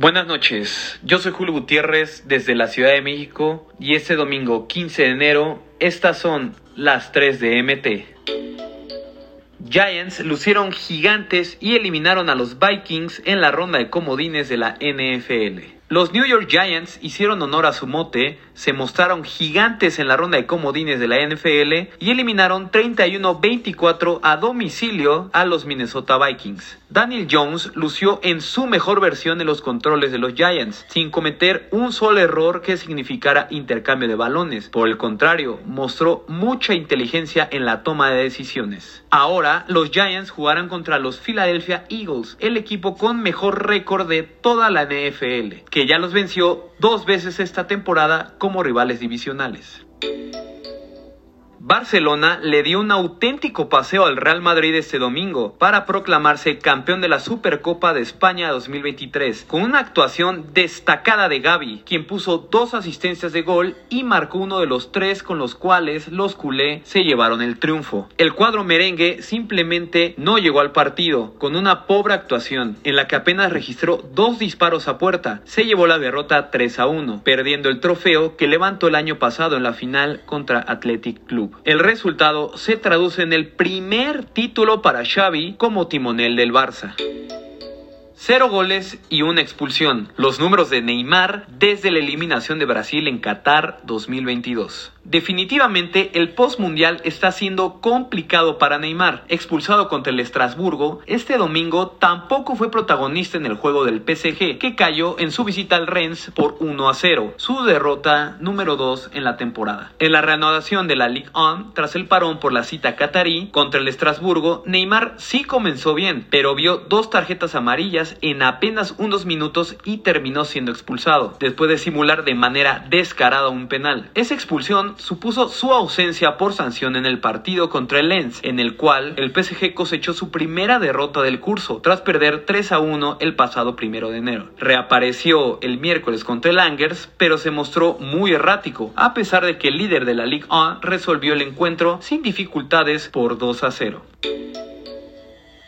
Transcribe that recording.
Buenas noches, yo soy Julio Gutiérrez desde la Ciudad de México y este domingo 15 de enero estas son las 3 de MT. Giants lucieron gigantes y eliminaron a los Vikings en la ronda de comodines de la NFL. Los New York Giants hicieron honor a su mote, se mostraron gigantes en la ronda de comodines de la NFL y eliminaron 31-24 a domicilio a los Minnesota Vikings. Daniel Jones lució en su mejor versión en los controles de los Giants, sin cometer un solo error que significara intercambio de balones. Por el contrario, mostró mucha inteligencia en la toma de decisiones. Ahora, los Giants jugarán contra los Philadelphia Eagles, el equipo con mejor récord de toda la NFL que ya los venció dos veces esta temporada como rivales divisionales. Barcelona le dio un auténtico paseo al Real Madrid este domingo para proclamarse campeón de la Supercopa de España 2023, con una actuación destacada de Gaby, quien puso dos asistencias de gol y marcó uno de los tres con los cuales los culé se llevaron el triunfo. El cuadro merengue simplemente no llegó al partido, con una pobre actuación, en la que apenas registró dos disparos a puerta. Se llevó la derrota 3 a 1, perdiendo el trofeo que levantó el año pasado en la final contra Athletic Club. El resultado se traduce en el primer título para Xavi como timonel del Barça. Cero goles y una expulsión. Los números de Neymar desde la eliminación de Brasil en Qatar 2022. Definitivamente el post-mundial está siendo complicado para Neymar. Expulsado contra el Estrasburgo, este domingo tampoco fue protagonista en el juego del PSG, que cayó en su visita al Rennes por 1 a 0, su derrota número 2 en la temporada. En la reanudación de la Ligue 1, tras el parón por la cita catarí contra el Estrasburgo, Neymar sí comenzó bien, pero vio dos tarjetas amarillas en apenas unos minutos y terminó siendo expulsado, después de simular de manera descarada un penal. Esa expulsión supuso su ausencia por sanción en el partido contra el Lens, en el cual el PSG cosechó su primera derrota del curso, tras perder 3 a 1 el pasado primero de enero. Reapareció el miércoles contra el Angers, pero se mostró muy errático, a pesar de que el líder de la Ligue 1 resolvió el encuentro sin dificultades por 2 a 0.